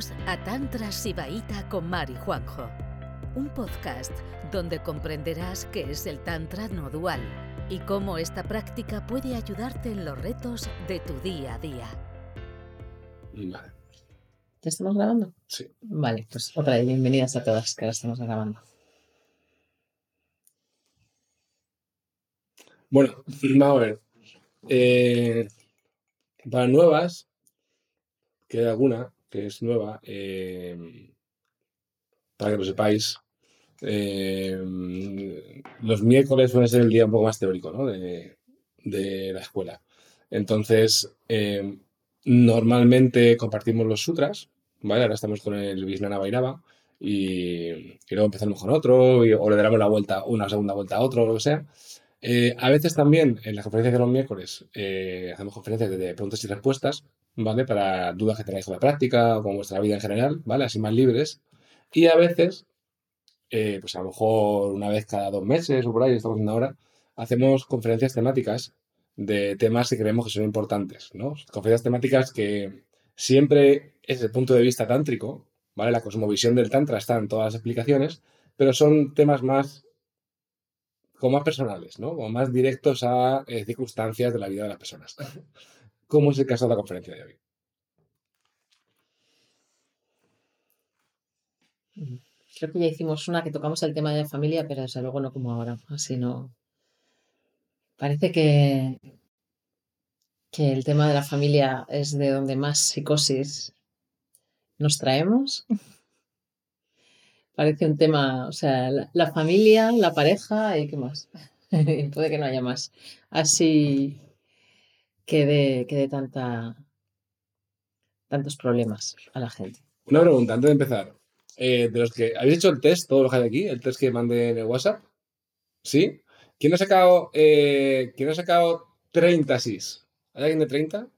Bienvenidos a Tantra Sibaíta con Mari Juanjo, un podcast donde comprenderás qué es el Tantra no dual y cómo esta práctica puede ayudarte en los retos de tu día a día. Vale. ¿Ya estamos grabando? Sí. Vale, pues otra vez bienvenidas a todas que ahora estamos grabando. Bueno, vamos a ver. Eh, para nuevas, que hay alguna que es nueva, eh, para que lo sepáis, eh, los miércoles suele ser el día un poco más teórico ¿no? de, de la escuela. Entonces, eh, normalmente compartimos los sutras, ¿vale? Ahora estamos con el Visnana Vairava y, luego empezamos con otro, y- o le daremos la vuelta, una segunda vuelta a otro, o lo que sea. Eh, a veces también en las conferencias de los miércoles eh, hacemos conferencias de preguntas y respuestas, ¿vale? Para dudas que tenéis con la práctica o con vuestra vida en general, ¿vale? Así más libres. Y a veces, eh, pues a lo mejor una vez cada dos meses o por ahí, estamos haciendo ahora, hacemos conferencias temáticas de temas que creemos que son importantes, ¿no? Conferencias temáticas que siempre es el punto de vista tántrico, ¿vale? La cosmovisión del tantra está en todas las explicaciones, pero son temas más como más personales, ¿no? Como más directos a eh, circunstancias de la vida de las personas. Como es el caso de la conferencia de hoy. Creo que ya hicimos una que tocamos el tema de la familia, pero desde luego no como ahora. Así. Parece que, que el tema de la familia es de donde más psicosis nos traemos. Parece un tema, o sea, la, familia, la pareja y qué más. Puede que no haya más. Así que de, que de tanta, tantos problemas a la gente. Una pregunta antes de empezar. Eh, de los que habéis hecho el test, todos los que hay aquí, el test que mandé en el WhatsApp, ¿sí? ¿Quién ha sacado, eh, ¿quién ha sacado 30 SIS? ¿Hay alguien de 30?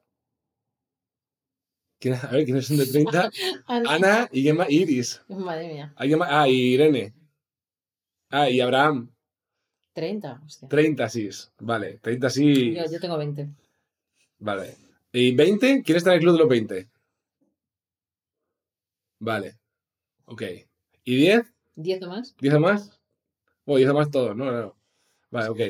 ¿Quién- a ver, ¿quiénes son de 30? Ana y Gemma Iris. Madre mía. Ah, y Irene. Ah, y Abraham. 30, hostia. 30 SIS. Vale, 30 SIS. Yo, yo tengo 20. Vale. ¿Y 20? ¿Quién está en el club de los 20? Vale. Ok. ¿Y 10? ¿10 o más? ¿10 o más? O 10 o más todos, ¿no? no. Vale, ok.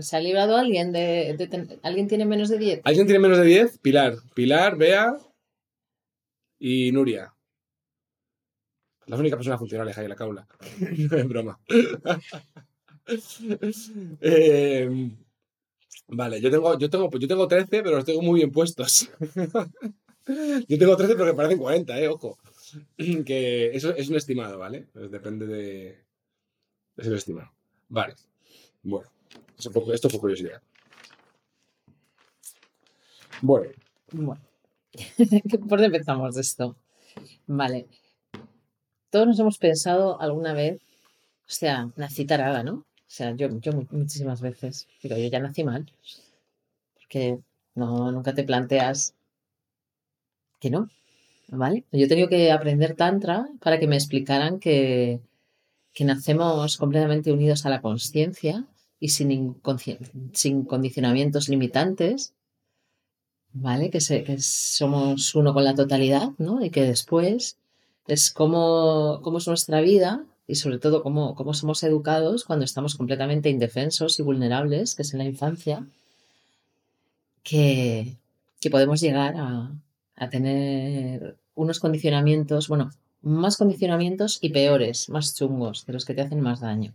¿Se ha librado alguien de, de ten- ¿Alguien tiene menos de 10? ¿Alguien tiene menos de 10? Pilar. Pilar, Bea y Nuria. Las únicas personas funcionales ahí en la caula. es broma. Eh, vale, yo tengo, yo, tengo, yo tengo 13, pero los tengo muy bien puestos. yo tengo 13, pero que parecen 40, eh, ojo. Que eso es un estimado, ¿vale? Pues depende de. Es un estimado. Vale. Bueno, esto fue curiosidad. Bueno, Bueno. ¿Por dónde empezamos esto? Vale. Todos nos hemos pensado alguna vez, o sea, nací tarada, ¿no? O sea, yo, yo mu- muchísimas veces. Digo, yo ya nací mal. Porque no, nunca te planteas que no. ¿Vale? Yo he tenido que aprender Tantra para que me explicaran que, que nacemos completamente unidos a la conciencia y sin, sin condicionamientos limitantes, ¿vale? Que, se- que somos uno con la totalidad, ¿no? Y que después es cómo, cómo es nuestra vida y sobre todo cómo, cómo somos educados cuando estamos completamente indefensos y vulnerables, que es en la infancia, que, que podemos llegar a, a tener unos condicionamientos, bueno, más condicionamientos y peores, más chungos, de los que te hacen más daño.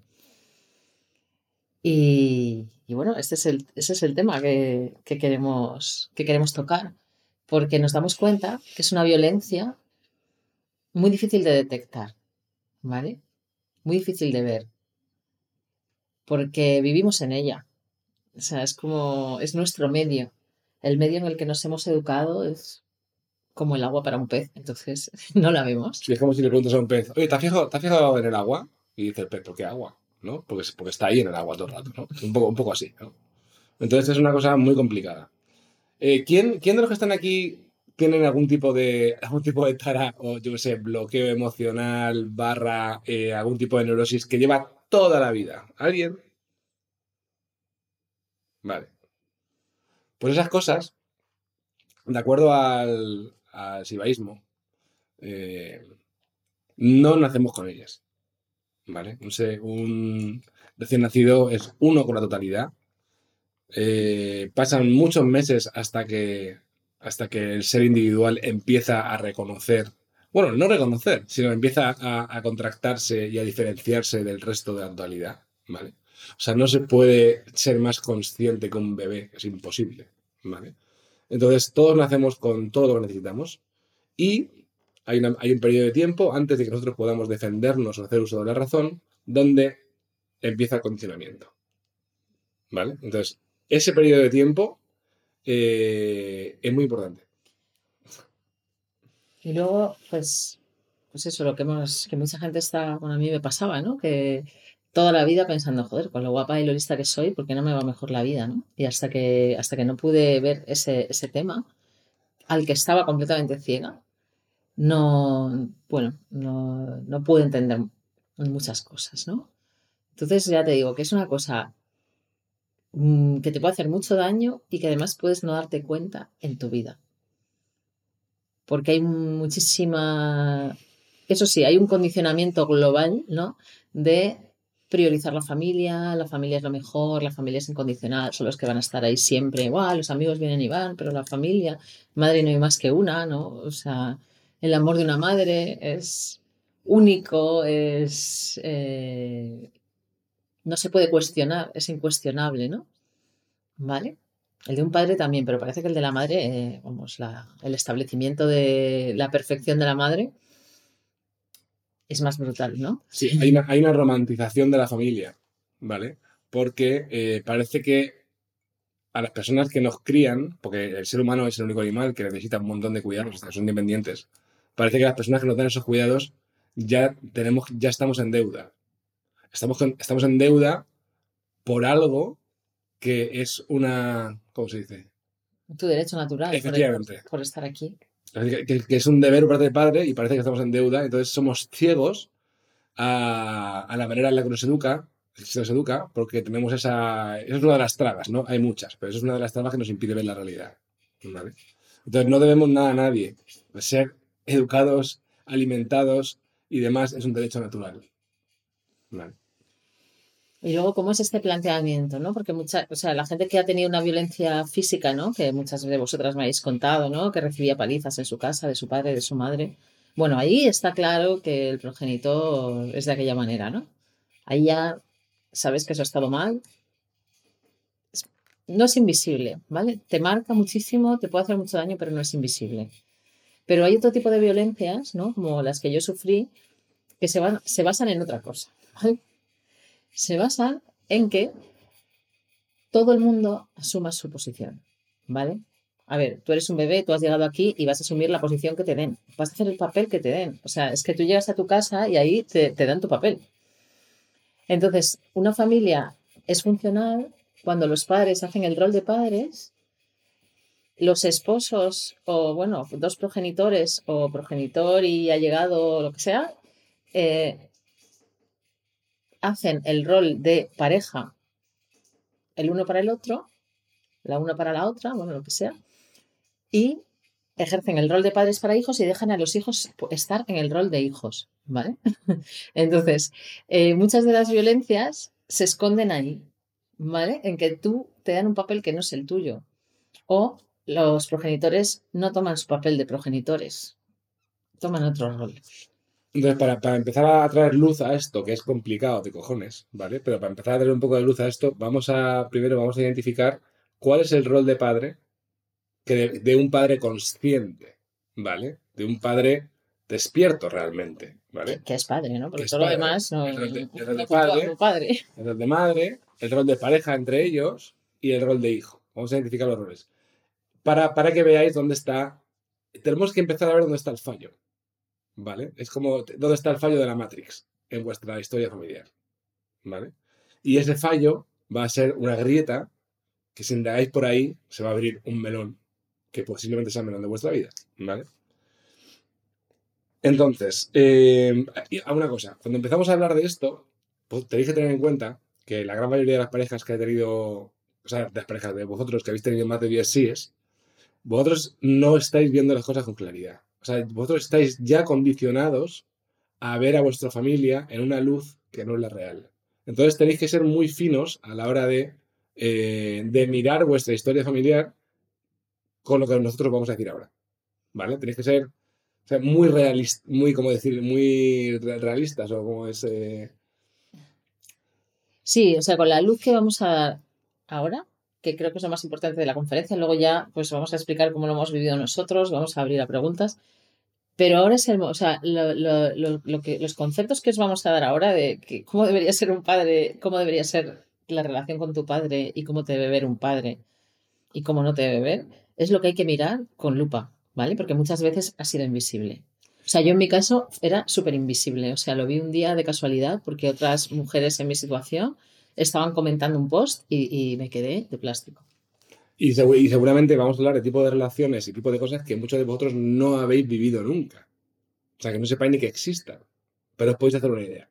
Y, bueno, este es el, ese es el tema que, que queremos, que queremos tocar, porque nos damos cuenta que es una violencia muy difícil de detectar, ¿vale? Muy difícil de ver, porque vivimos en ella. O sea, es como, es nuestro medio. El medio en el que nos hemos educado es como el agua para un pez, entonces no la vemos. es como si le preguntas a un pez, oye, ¿te has fijado, fijado en el agua? Y dice el pez, ¿por qué agua? ¿No? Porque, porque está ahí en el agua todo el rato, ¿no? Un poco, un poco así, ¿no? Entonces es una cosa muy complicada. Eh, ¿quién, ¿Quién de los que están aquí tienen algún tipo de algún tipo de tara o yo qué sé, bloqueo emocional barra eh, algún tipo de neurosis que lleva toda la vida? ¿Alguien? Vale. Pues esas cosas, de acuerdo al, al sibaísmo, eh, no nacemos con ellas. ¿Vale? Un recién nacido es uno con la totalidad. Eh, pasan muchos meses hasta que, hasta que el ser individual empieza a reconocer, bueno, no reconocer, sino empieza a, a contractarse y a diferenciarse del resto de la totalidad. ¿Vale? O sea, no se puede ser más consciente que un bebé, es imposible. ¿Vale? Entonces, todos nacemos con todo lo que necesitamos y hay, un periodo de tiempo antes de que nosotros podamos defendernos o hacer uso de la razón, donde empieza el condicionamiento. ¿Vale? Entonces, ese periodo de tiempo eh, es muy importante. Y luego, pues, pues eso, lo que hemos, que mucha gente está, bueno, a mí me pasaba, ¿no? Que toda la vida pensando, joder, con lo guapa y lo lista que soy, ¿por qué no me va mejor la vida, ¿no? Y hasta que, hasta que no pude ver ese, ese tema, al que estaba completamente ciega, no, bueno, no, no pude entender muchas cosas, ¿no? Entonces ya te digo que es una cosa mm, que te puede hacer mucho daño y que además puedes no darte cuenta en tu vida. Porque hay muchísima, eso sí, hay un condicionamiento global, ¿no? De priorizar la familia, la familia es lo mejor, la familia es incondicional, son los que van a estar ahí siempre, igual, los amigos vienen y van, pero la familia, madre no hay más que una, ¿no? O sea, el amor de una madre es único, es... Eh, no se puede cuestionar, es incuestionable, ¿no? ¿Vale? El de un padre también, pero parece que el de la madre, eh, vamos, el establecimiento de la perfección de la madre es más brutal, ¿no? Sí, hay una, hay una romantización de la familia, ¿vale? Porque eh, parece que a las personas que nos crían, porque el ser humano es el único animal que necesita un montón de cuidados, son independientes, parece que las personas que nos dan esos cuidados ya, tenemos, ya estamos en deuda. Estamos, estamos en deuda por algo que es una. ¿Cómo se dice? Tu derecho natural. Efectivamente. Por, estar aquí. Que, es un deber por parte del padre y parece que estamos en deuda, entonces somos ciegos a, a la manera en la que nos educa, se nos educa, porque tenemos esa. Esa es una de las trabas, ¿no? Hay muchas, pero esa es una de las trabas que nos impide ver la realidad. Entonces no debemos nada a nadie. Ser educados, alimentados y demás es un derecho natural. Y luego, ¿cómo es este planteamiento? ¿no? Porque mucha, o sea, la gente que ha tenido una violencia física, ¿no? que muchas de vosotras me habéis contado, ¿no? que recibía palizas en su casa, de su padre, de su madre. Bueno, ahí está claro que el progenitor es de aquella manera, ¿no? Ahí ya sabes que eso ha estado mal. No es invisible, ¿vale? Te marca muchísimo, te puede hacer mucho daño, pero no es invisible. Pero hay otro tipo de violencias, ¿no? Como las que yo sufrí, que se, van, se basan en otra cosa. Se basan en que todo el mundo asuma su posición, ¿vale? A ver, tú eres un bebé, tú has llegado aquí y vas a asumir la posición que te den. Vas a hacer el papel que te den. O sea, es que tú llegas a tu casa y ahí te, dan tu papel. Entonces, una familia es funcional cuando los padres hacen el rol de padres los esposos o, bueno, dos progenitores o progenitor y ha llegado lo que sea, eh, hacen el rol de pareja el uno para el otro, la una para la otra, bueno, lo que sea, y ejercen el rol de padres para hijos y dejan a los hijos estar en el rol de hijos, ¿vale? Entonces, eh, muchas de las violencias se esconden ahí, ¿vale? En que tú te dan un papel que no es el tuyo. O los progenitores no toman su papel de progenitores, toman otro rol. Entonces, para, empezar a traer luz a esto, que es complicado de cojones, ¿vale? Pero para empezar a traer un poco de luz a esto, vamos a, primero vamos a identificar cuál es el rol de padre, que de, un padre consciente, ¿vale? De un padre despierto realmente, ¿vale? Que es padre, ¿no? Porque todo lo demás no, el rol de, padre, padre, el rol de madre, el rol de pareja entre ellos y el rol de hijo. Vamos a identificar los roles para, que veáis dónde está. Tenemos que empezar a ver dónde está el fallo. ¿Vale? Es como dónde está el fallo de la Matrix en vuestra historia familiar. ¿Vale? Y ese fallo va a ser una grieta que si indagáis por ahí se va a abrir un melón que posiblemente sea el melón de vuestra vida. ¿Vale? Entonces, eh, una cosa, cuando empezamos a hablar de esto, pues tenéis que tener en cuenta que la gran mayoría de las parejas que he tenido, o sea, de las parejas de vosotros que habéis tenido más de 10 síes, vosotros no estáis viendo las cosas con claridad. Sea, vosotros estáis ya condicionados a ver a vuestra familia en una luz que no es la real. Entonces tenéis que ser muy finos a la hora de, eh, de mirar vuestra historia familiar con lo que nosotros vamos a decir ahora. ¿Vale? Tenéis que ser muy realistas, muy, como decir, muy re- realistas o como es... eh, Sí, o sea, con la luz que vamos a dar ahora, que creo que es lo más importante de la conferencia, luego ya pues vamos a explicar cómo lo hemos vivido nosotros, vamos a abrir a preguntas, pero ahora es el, o sea, lo, lo- lo- lo que, los conceptos que os vamos a dar ahora de que cómo debería ser un padre, cómo debería ser la relación con tu padre y cómo te debe ver un padre y cómo no te debe ver, es lo que hay que mirar con lupa, ¿vale? Porque muchas veces ha sido invisible. O sea, yo en mi caso era súper invisible. O sea, lo vi un día de casualidad porque otras mujeres en mi situación estaban comentando un post y, y me quedé de plástico. Y, segu- y seguramente vamos a hablar de tipo de relaciones y tipo de cosas que muchos de vosotros no habéis vivido nunca. O sea, que no sepáis ni que existan. Pero os podéis hacer una idea.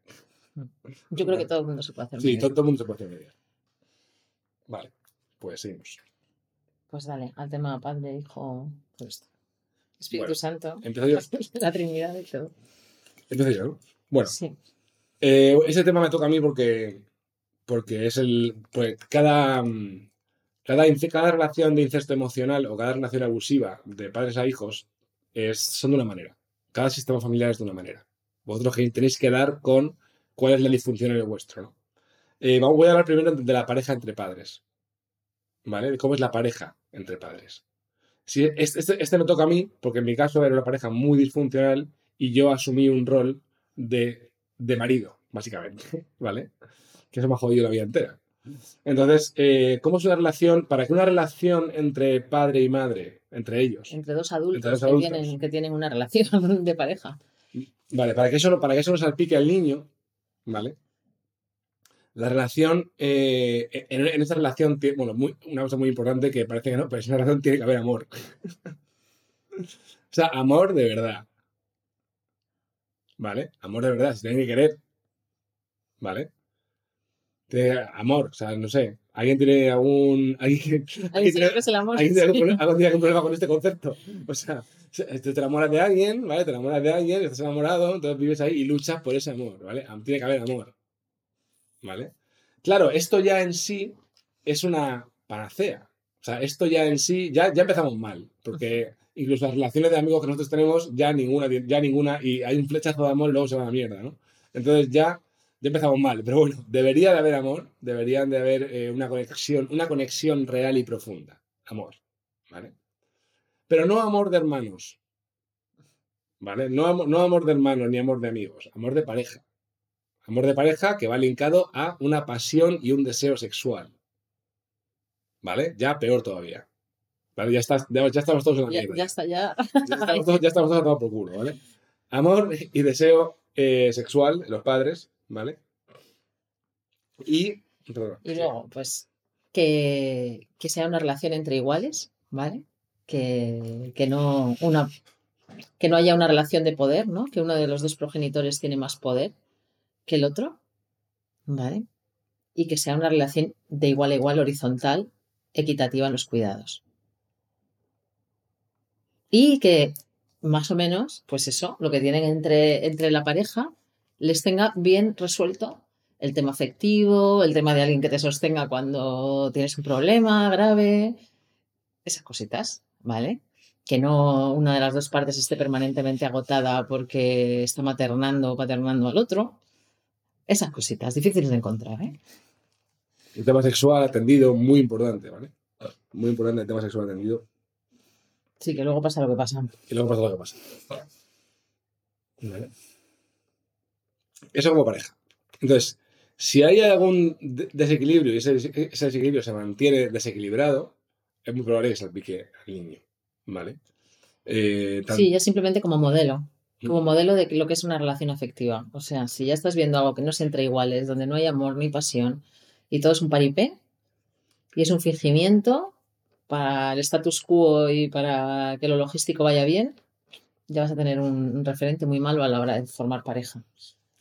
Yo creo que todo el mundo se puede hacer. Sí, una idea. todo el mundo se puede hacer una idea. Vale, pues seguimos. Pues dale, al tema Padre, Hijo, todo esto. Espíritu Bueno, Santo, Empiezo yo. la Trinidad y todo. Empiezo yo, ¿no? Bueno, Sí. eh, ese tema me toca a mí porque, porque es el. Pues cada, mm, cada, cada relación de incesto emocional o cada relación abusiva de padres a hijos es, son de una manera. Cada sistema familiar es de una manera. Vosotros tenéis que dar con cuál es la disfunción en el vuestro. Eh, vamos- voy a hablar primero de la pareja entre padres. ¿Vale? Cómo es la pareja entre padres. Este, este- este me toca a mí, porque en mi caso era una pareja muy disfuncional y yo asumí un rol de, de marido, básicamente, ¿vale? Que eso me ha jodido la vida entera. Entonces, eh, ¿cómo es una relación, para que una relación entre padre y madre, entre ellos, Entre dos adultos, Entre dos que, tienen, que tienen una relación de pareja. Vale, para que eso no, para que eso no salpique al niño, ¿vale? La relación, eh, en, en esa relación, bueno, muy- una cosa muy importante que parece que no, pero en esa relación tiene que haber amor. o sea, amor de verdad. ¿Vale? Amor de verdad, se tiene que querer. ¿Vale? Tiene- amor, o sea, no sé. ¿Alguien tiene algún. ¿Alguien, tiene- el amor. ¿Alguien tiene algún algún tiene algún problema con este concepto? O sea, te te enamoras de alguien, ¿vale? Te enamoras de alguien, estás enamorado, entonces vives ahí y luchas por ese amor, ¿vale? Tiene que haber amor, ¿vale? Claro, esto ya en sí es una panacea. O sea, esto ya en sí, ya, ya empezamos mal, porque incluso las relaciones de amigos que nosotros tenemos, ya ninguna, ya ninguna, y hay un flechazo de amor y luego se va a la mierda, ¿no? Entonces ya, ya empezamos mal, pero bueno, debería de haber amor, deberían de haber eh, una conexión, una conexión real y profunda. Amor, ¿vale? Pero no amor de hermanos, ¿vale? No, no amor de hermanos ni amor de amigos, amor de pareja. Amor de pareja que va linkado a una pasión y un deseo sexual. ¿Vale? Ya peor todavía. ¿Vale? Ya, estás, ya, ya estamos todos en la mierda. ya está, ya. Ya estamos todos, ya estamos todos por culo, ¿vale? Amor y deseo eh, sexual los padres, ¿vale? Y. perdón, Y sí. luego, pues, que, que sea una relación entre iguales, ¿vale? Que, que no una que no haya una relación de poder, ¿no? Que uno de los dos progenitores tiene más poder que el otro, ¿vale? Y que sea una relación de igual a igual, horizontal, equitativa en los cuidados. Y que más o menos, pues eso, lo que tienen entre, entre la pareja, les tenga bien resuelto el tema afectivo, el tema de alguien que te sostenga cuando tienes un problema grave, esas cositas, ¿vale? Que no una de las dos partes esté permanentemente agotada porque está maternando o paternando al otro. Esas cositas, difíciles de encontrar, ¿eh? El tema sexual atendido, muy importante, ¿vale? Muy importante el tema sexual atendido. Sí, que luego pasa lo que pasa. Y luego pasa lo que pasa. ¿Vale? Eso como pareja. Entonces, si hay algún de- desequilibrio y ese, ese desequilibrio se mantiene desequilibrado, es muy probable que salpique al niño. ¿Vale? Eh, tan- Sí, ya simplemente como modelo. Como Mm. modelo de lo que es una relación afectiva. O sea, si ya estás viendo algo que no es entre iguales, donde no hay amor ni pasión y todo es un paripé y es un fingimiento para el status quo y para que lo logístico vaya bien, ya vas a tener un, un referente muy malo a la hora de formar pareja.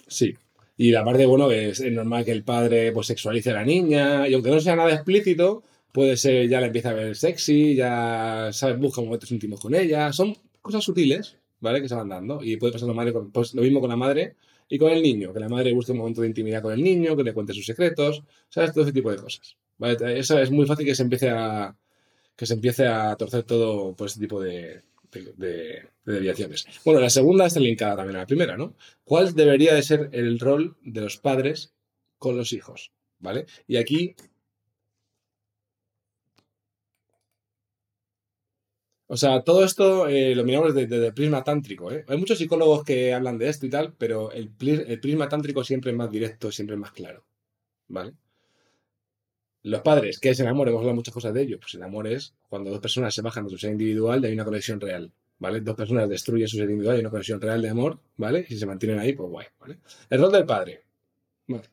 Sí. Y la parte, bueno, es, normal que el padre pues sexualice a la niña, y aunque no sea nada explícito, puede ser, ya le empieza a ver sexy, ya sabes, busca momentos íntimos con ella. Son cosas sutiles, ¿vale? Que se van dando. Y puede pasar lo, madre pues, lo mismo con la madre y con el niño. Que la madre busque un momento de intimidad con el niño, que le cuente sus secretos, ¿sabes? Todo ese tipo de cosas. ¿vale? Eso es muy fácil que se empiece a, que se empiece a torcer todo por este tipo de, de, de- de desviaciones. Bueno, la segunda está linkada también a la primera, ¿no? ¿Cuál debería de ser el rol de los padres con los hijos? ¿Vale? Y aquí O sea, todo esto eh, lo miramos desde, el prisma tántrico. ¿eh? Hay muchos psicólogos que hablan de esto y tal, pero el, el prisma tántrico siempre es más directo, siempre es más claro. ¿Vale? Los padres, ¿qué es el amor? Hemos hablado muchas cosas de ello. Pues el amor es cuando dos personas se bajan de su ser individual y hay una conexión real. ¿Vale? Dos personas destruyen su ser individual y hay una conexión real de amor, ¿vale? Y si se mantienen ahí, pues guay, ¿vale? El rol del padre. Vale.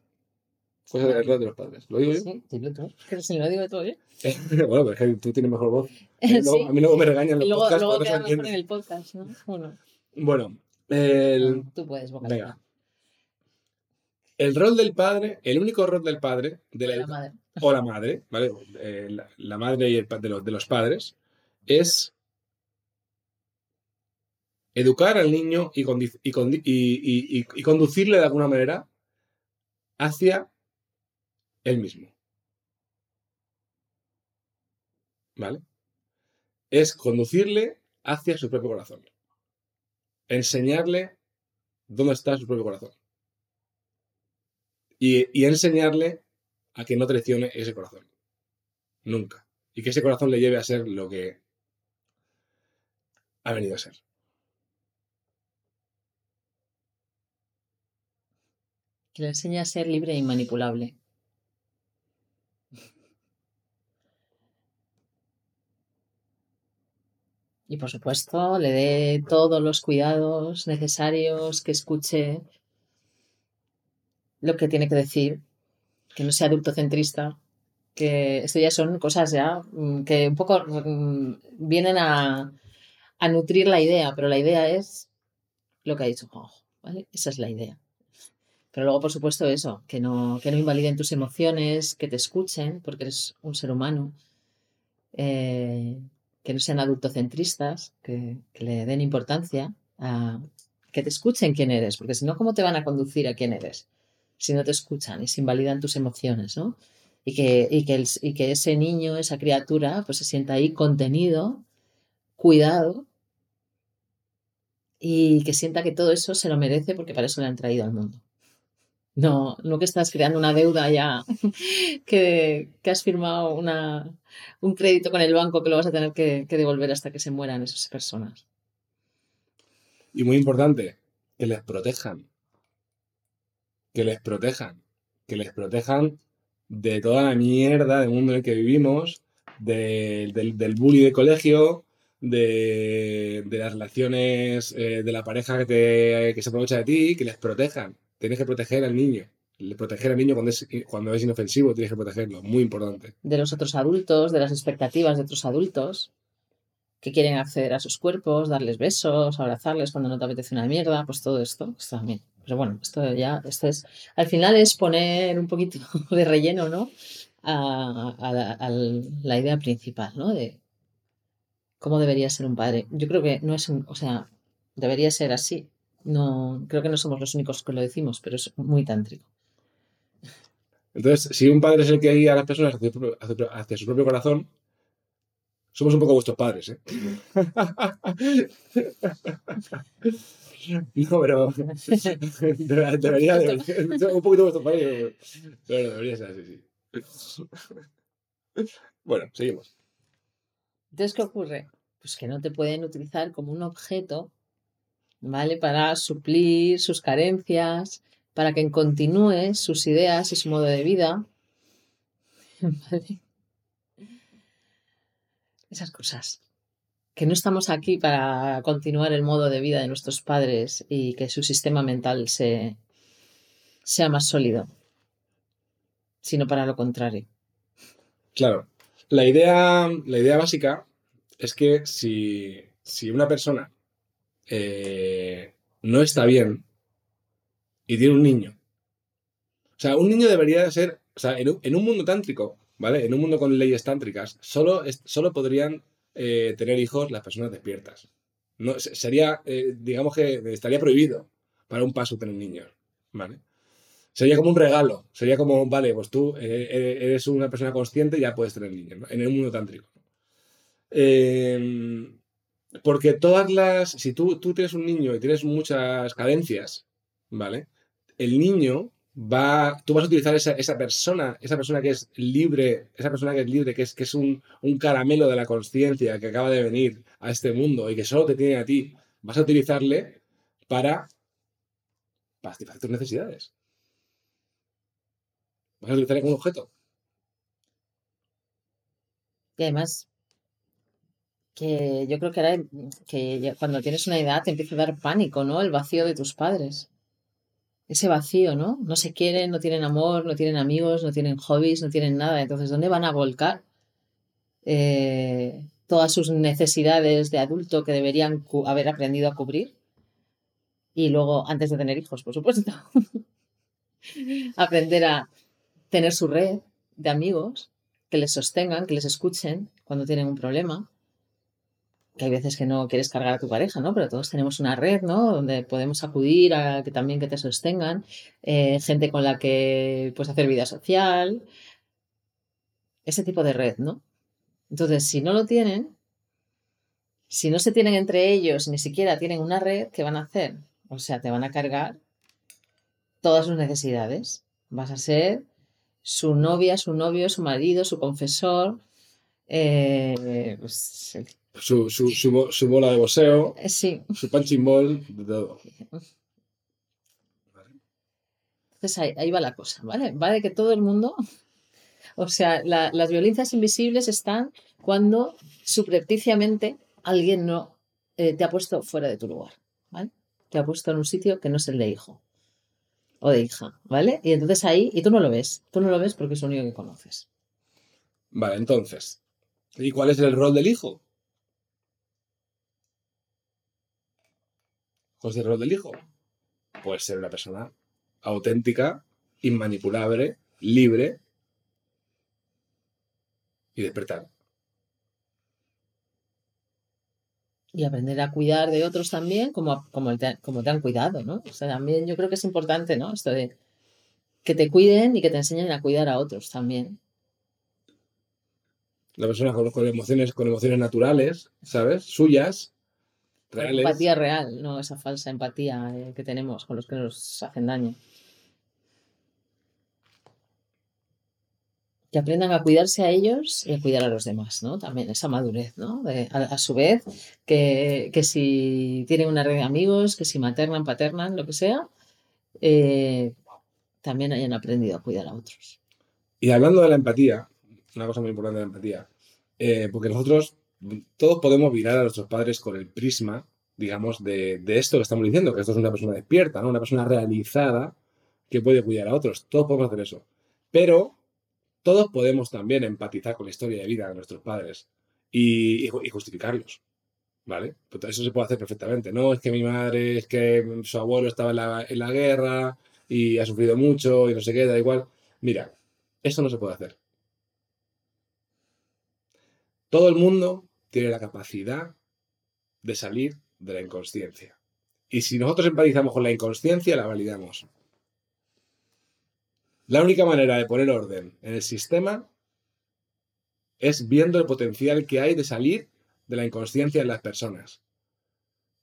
Pues el rol de los padres. ¿Lo digo yo? Sí, dilo tú. Si lo digo todo, ¿eh? bueno, pero es que tú tienes mejor voz. Luego- Sí. A mí luego me regañan los luego, podcasts luego no queda mejor en el podcast, ¿no? Bueno, Bueno, el, tú puedes vocalizar. venga. El rol del padre, el único rol del padre, de la, La madre. o la madre, ¿vale? Eh, la, la madre y el de, los, de los padres, es educar al niño y, condi- y, condi- y- y- y- y conducirle de alguna manera hacia él mismo. ¿Vale? Es conducirle hacia su propio corazón. Enseñarle dónde está su propio corazón. Y, enseñarle a que no traicione ese corazón. Nunca. Y que ese corazón le lleve a ser lo que ha venido a ser. Que le enseña a ser libre e inmanipulable. Y por supuesto, le dé todos los cuidados necesarios, que escuche lo que tiene que decir, que no sea adultocentrista, que esto ya son cosas ya mm, que un poco mm, vienen a, nutrir la idea, pero la idea es lo que ha dicho ¿vale? Esa es la idea. Pero luego, por supuesto, eso, que no, que no invaliden tus emociones, que te escuchen, porque eres un ser humano, eh, que no sean adultocentristas, que, que le den importancia que te escuchen quién eres, porque si no, ¿cómo te van a conducir a quién eres? Si no te escuchan y se invalidan tus emociones, ¿no? Y que, y que, el- y que ese niño, esa criatura, pues se sienta ahí contenido, cuidado, y que sienta que todo eso se lo merece porque para eso le han traído al mundo. No, no que estás creando una deuda ya, que, que has firmado una, un crédito con el banco que lo vas a tener que, que devolver hasta que se mueran esas personas. Y muy importante, que les protejan. Que les protejan. Que les protejan de toda la mierda del mundo en el que vivimos, de- del, del bullying de colegio, de, de las relaciones eh, de la pareja que, te, que se aprovecha de ti, que les protejan. Tienes que proteger al niño. Proteger al niño cuando es, cuando es inofensivo, tienes que protegerlo. Muy importante. De los otros adultos, de las expectativas de otros adultos que quieren acceder a sus cuerpos, darles besos, abrazarles cuando no te apetece una mierda, pues todo esto, esto también. Pero bueno, esto ya, esto es, al final es poner un poquito de relleno, ¿no? A, a la, a la idea principal, ¿no? De cómo debería ser un padre. Yo creo que no es un, o sea, debería ser así. No, creo que no somos los únicos que lo decimos, pero es muy tántrico. Entonces, si un padre es el que guía a las personas hacia su propio, hacia- hacia su propio corazón, somos un poco vuestros padres, ¿eh? No, pero debe- debería de, un poquito vuestros padres, pero debería ser así, sí. Bueno, seguimos. Entonces, ¿qué ocurre? Pues que no te pueden utilizar como un objeto, ¿vale? Para suplir sus carencias, para que continúe sus ideas y su modo de vida. ¿Vale? Esas cosas. Que no estamos aquí para continuar el modo de vida de nuestros padres y que su sistema mental se, sea más sólido, sino para lo contrario. Claro, la idea, la idea básica es que si, si una persona eh, no está bien y tiene un niño, o sea, un niño debería de ser, o sea, en un, en un mundo tántrico, ¿vale? En un mundo con leyes tántricas, solo, solo podrían eh, tener hijos las personas despiertas. No, sería, eh, digamos que estaría prohibido para un paso tener niños. ¿Vale? Sería como un regalo. Sería como, vale, pues tú eh, eres una persona consciente y ya puedes tener niños, ¿no? En el mundo tántrico. Em, porque todas las. Si tú, tú tienes un niño y tienes muchas carencias, ¿vale? El niño va. Tú vas a utilizar esa, esa persona, esa persona que es libre, esa persona que es libre, que es, que es un, un caramelo de la conciencia que acaba de venir a este mundo y que solo te tiene a ti, vas a utilizarle para, satisfacer tus necesidades. Vas a utilizarle como un objeto. Y además, que yo creo que ahora que cuando tienes una edad te empieza a dar pánico, ¿no? El vacío de tus padres. Ese vacío, ¿no? No se quieren, no tienen amor, no tienen amigos, no tienen hobbies, no tienen nada. Entonces, ¿dónde van a volcar eh, todas sus necesidades de adulto que deberían haber aprendido a cubrir? Y luego, antes de tener hijos, por supuesto, aprender a tener su red de amigos que les sostengan, que les escuchen cuando tienen un problema que hay veces que no quieres cargar a tu pareja, ¿no? Pero todos tenemos una red, ¿no? Donde podemos acudir a que también que te sostengan, eh, gente con la que puedes hacer vida social, ese tipo de red, ¿no? Entonces, si no lo tienen, si no se tienen entre ellos, ni siquiera tienen una red, ¿qué van a hacer? O sea, te van a cargar todas sus necesidades. Vas a ser su novia, su novio, su marido, su confesor, eh, pues, su, su, su, bola de boxeo, eh, sí. su punching ball, de todo. Entonces ahí, va la cosa, ¿vale? Vale que todo el mundo, o sea, las violencias invisibles están cuando subrepticiamente alguien no eh, te ha puesto fuera de tu lugar, ¿vale? Te ha puesto en un sitio que no es el de hijo o de hija, ¿vale? Y entonces ahí, y tú no lo ves, tú no lo ves porque es lo único que conoces. Vale, entonces, ¿y cuál es el rol del hijo? ¿Cuál es el rol del hijo? Pues ser una persona auténtica, inmanipulable, libre y despertar. Y aprender a cuidar de otros también, como, como, te, como te han cuidado, ¿no? O sea, también yo creo que es importante, ¿no? Esto de que te cuiden y que te enseñen a cuidar a otros también. La persona con, con emociones, con emociones naturales, ¿sabes? Suyas, Empatía real, no esa falsa empatía eh, que tenemos con los que nos hacen daño. Que aprendan a cuidarse a ellos y a cuidar a los demás, ¿no? También esa madurez, ¿no? a, su vez, que, si tienen una red de amigos, que si maternan, paternan, lo que sea, eh, también hayan aprendido a cuidar a otros. Y hablando de la empatía, una cosa muy importante de la empatía, eh, porque nosotros todos podemos mirar a nuestros padres con el prisma, digamos, de, esto que estamos diciendo, que esto es una persona despierta, ¿no? una persona realizada que puede cuidar a otros. Todos podemos hacer eso. Pero todos podemos también empatizar con la historia de vida de nuestros padres y, justificarlos. ¿Vale? Eso se puede hacer perfectamente. No es que mi madre, es que su abuelo estaba en la, en la guerra y ha sufrido mucho y no sé qué, da igual. Mira, eso no se puede hacer. Todo el mundo tiene la capacidad de salir de la inconsciencia. Y si nosotros empatizamos con la inconsciencia, la validamos. La única manera de poner orden en el sistema es viendo el potencial que hay de salir de la inconsciencia en las personas.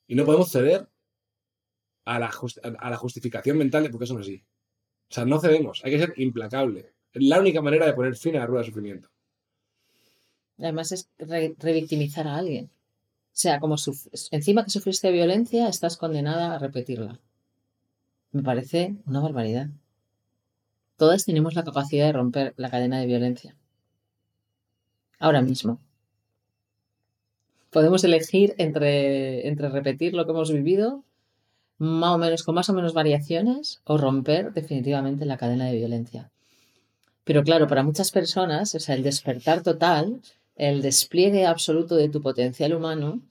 Y no podemos ceder a la, a la justificación mental de porque eso no es así. O sea, no cedemos, hay que ser implacable. Es la única manera de poner fin a la rueda de sufrimiento. Además es revictimizar a alguien. O sea, como encima que sufriste violencia, estás condenada a repetirla. Me parece una barbaridad. Todas tenemos la capacidad de romper la cadena de violencia. Ahora mismo. Podemos elegir entre, entre repetir lo que hemos vivido, más o menos, con más o menos variaciones, o romper definitivamente la cadena de violencia. Pero claro, para muchas personas, o sea, el despertar total el despliegue absoluto de tu potencial humano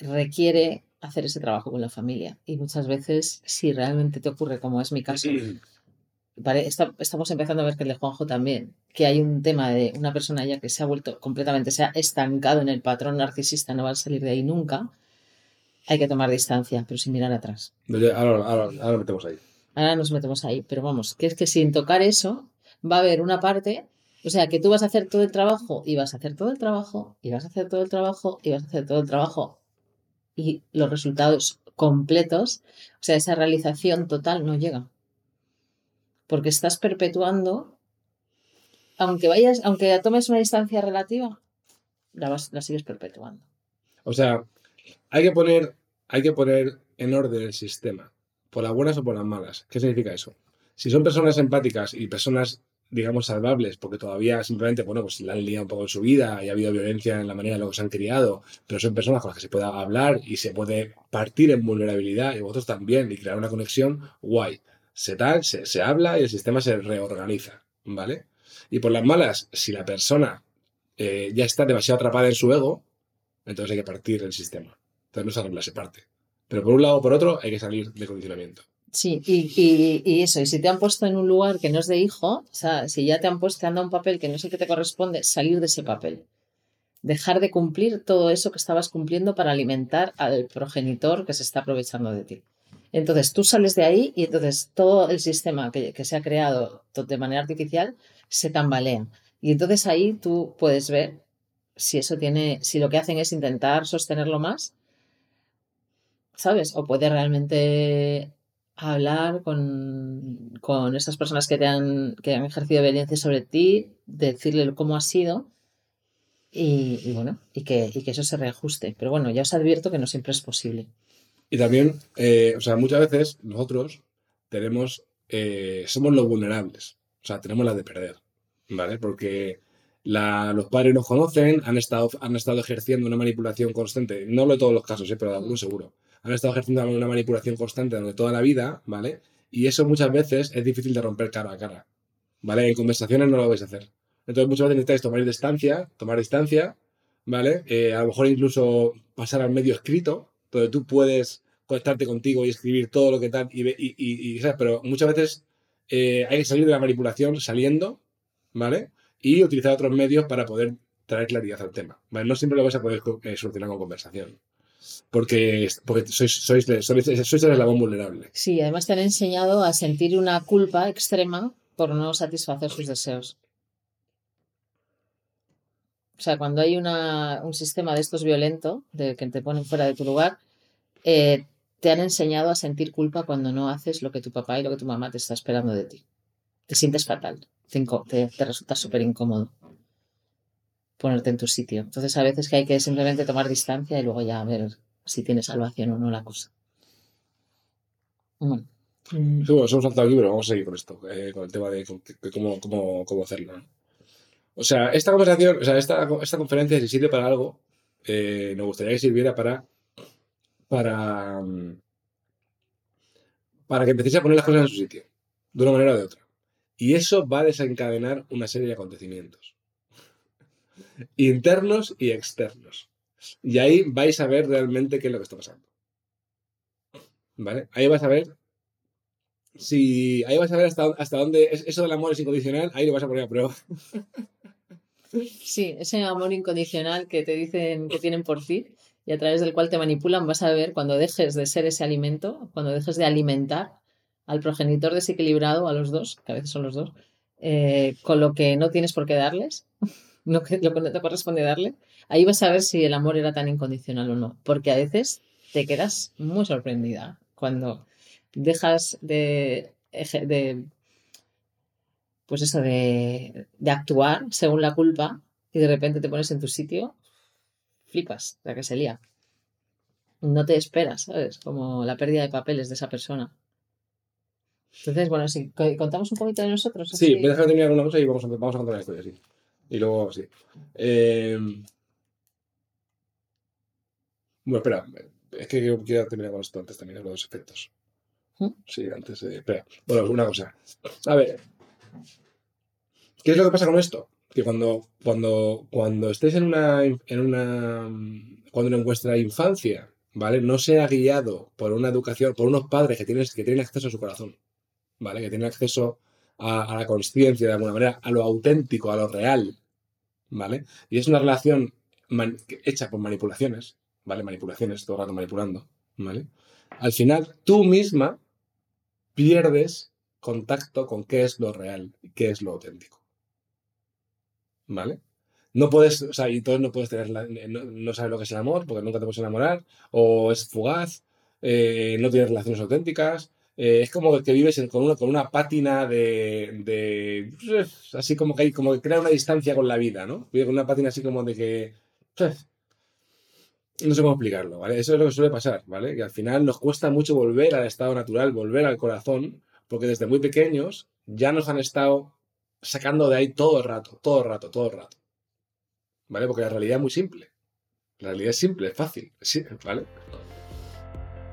requiere hacer ese trabajo con la familia. Y muchas veces, si realmente te ocurre, como es mi caso, estamos empezando a ver que el de Juanjo también, que hay un tema de una persona ya que se ha vuelto completamente, se ha estancado en el patrón narcisista, no va a salir de ahí nunca. hay que tomar distancia, pero sin mirar atrás. Ahora, ahora, ahora nos metemos ahí. Ahora nos metemos ahí, pero vamos, que es que sin tocar eso va a haber una parte, o sea, que tú vas a hacer todo el trabajo y vas a hacer todo el trabajo y vas a hacer todo el trabajo y vas a hacer todo el trabajo y los resultados completos, o sea, esa realización total no llega. Porque estás perpetuando, aunque vayas, aunque tomes una distancia relativa, la, vas, la sigues perpetuando. O sea, hay que poner, hay que poner en orden el sistema, por las buenas o por las malas. ¿Qué significa eso? Si son personas empáticas y personas, digamos, salvables, porque todavía simplemente, bueno, pues la han liado un poco en su vida y ha habido violencia en la manera en la que se han criado, pero son personas con las que se puede hablar y se puede partir en vulnerabilidad y vosotros también y crear una conexión guay. Se tal, se, se habla y el sistema se reorganiza, ¿vale? Y por las malas, si la persona eh, ya está demasiado atrapada en su ego, entonces hay que partir el sistema. Entonces no se arregla, se parte. Pero por un lado o por otro hay que salir de condicionamiento. Sí, y, y, y, eso, y si te han puesto en un lugar que no es de hijo, o sea, si ya te han puesto, te han dado un papel que no es el que te corresponde, salir de ese papel. Dejar de cumplir todo eso que estabas cumpliendo para alimentar al progenitor que se está aprovechando de ti. Entonces tú sales de ahí y entonces todo el sistema que, que se ha creado de manera artificial se tambalea. Y entonces ahí tú puedes ver si eso tiene, si lo que hacen es intentar sostenerlo más, ¿sabes? O puede realmente hablar con, con esas personas que te han, que han ejercido violencia sobre ti, decirle cómo ha sido y, y bueno, y que, y que eso se reajuste. Pero bueno, ya os advierto que no siempre es posible. Y también, eh, o sea, muchas veces nosotros tenemos, eh, somos los vulnerables, o sea, tenemos la de perder, ¿vale? Porque la, los padres nos conocen, han estado, han estado ejerciendo una manipulación constante, no lo de todos los casos, ¿eh? pero de algunos seguro, han estado ejerciendo una manipulación constante durante toda la vida, ¿vale? Y eso muchas veces es difícil de romper cara a cara, ¿vale? En conversaciones no lo vais a hacer. Entonces muchas veces necesitáis tomar distancia, tomar distancia, ¿vale? Eh, a lo mejor incluso pasar al medio escrito, donde tú puedes conectarte contigo y escribir todo lo que tal, y, y, y, ¿sabes? Pero muchas veces eh, hay que salir de la manipulación saliendo, ¿vale? Y utilizar otros medios para poder traer claridad al tema, ¿vale? No siempre lo vais a poder eh, solucionar con conversación. Porque, porque sois, sois, sois, el eslabón vulnerable. Sí, además te han enseñado a sentir una culpa extrema por no satisfacer sus deseos. O sea, cuando hay una, un sistema de estos violento, de que te ponen fuera de tu lugar, eh, te han enseñado a sentir culpa cuando no haces lo que tu papá y lo que tu mamá te está esperando de ti. Te sientes fatal, te, te resulta súper incómodo ponerte en tu sitio. Entonces a veces que hay que simplemente tomar distancia y luego ya ver si tiene salvación o no la cosa. Bueno. Sí, bueno, hemos saltado pero vamos a seguir con esto, eh, con el tema de, cómo, cómo, cómo, hacerlo. O sea, esta conversación, o sea, esta, esta conferencia, si sirve para algo, eh, nos gustaría que sirviera para, para, para que empecéis a poner las cosas en su sitio, de una manera o de otra. Y eso va a desencadenar una serie de acontecimientos internos y externos. Y ahí vais a ver realmente qué es lo que está pasando. ¿Vale? Ahí vas a ver si. Ahí vas a ver hasta, hasta dónde. Eso del amor es incondicional, ahí lo vas a poner a prueba. Sí, ese amor incondicional que te dicen que tienen por ti y a través del cual te manipulan, vas a ver cuando dejes de ser ese alimento, cuando dejes de alimentar al progenitor desequilibrado, a los dos, que a veces son los dos, eh, con lo que no tienes por qué darles, lo que, lo que no te corresponde darle, ahí vas a ver si el amor era tan incondicional o no. Porque a veces te quedas muy sorprendida cuando dejas de, de pues eso, de, de, actuar según la culpa y de repente te pones en tu sitio, flipas, la que se lía. No te esperas, ¿sabes? Como la pérdida de papeles de esa persona. Entonces, bueno, si contamos un poquito de nosotros. Así... Sí, me dejas terminar una cosa y vamos a, vamos a contar la historia, sí. Y luego, sí. Eh... Bueno, espera. Es que quiero terminar con esto antes también, los efectos. Sí, antes de. Espera. Bueno, una cosa. A ver. ¿Qué es lo que pasa con esto? Que cuando, cuando, cuando estés en una, en una. Cuando en vuestra infancia, ¿vale? No sea guiado por una educación, por unos padres que tienen, que tienen acceso a su corazón, ¿vale? Que tienen acceso a, a la conciencia de alguna manera, a lo auténtico, a lo real, ¿vale? Y es una relación hecha por manipulaciones, ¿vale? Manipulaciones, todo el rato manipulando, ¿Vale? Al final, tú misma pierdes contacto con qué es lo real y qué es lo auténtico. ¿Vale? No puedes, o sea, y entonces no puedes tener, no, sabes lo que es el amor porque nunca te puedes enamorar, o es fugaz, eh, no tienes relaciones auténticas, eh, es como que vives con, una, con una pátina de, de, Así como que hay, como que crea una distancia con la vida, ¿no? Vive con una pátina así como de que. No sé cómo explicarlo, ¿vale? Eso es lo que suele pasar, ¿vale? Que al final nos cuesta mucho volver al estado natural, volver al corazón, porque desde muy pequeños ya nos han estado sacando de ahí todo el rato, todo el rato, todo el rato. ¿Vale? Porque la realidad es muy simple. La realidad es simple, es fácil, ¿vale?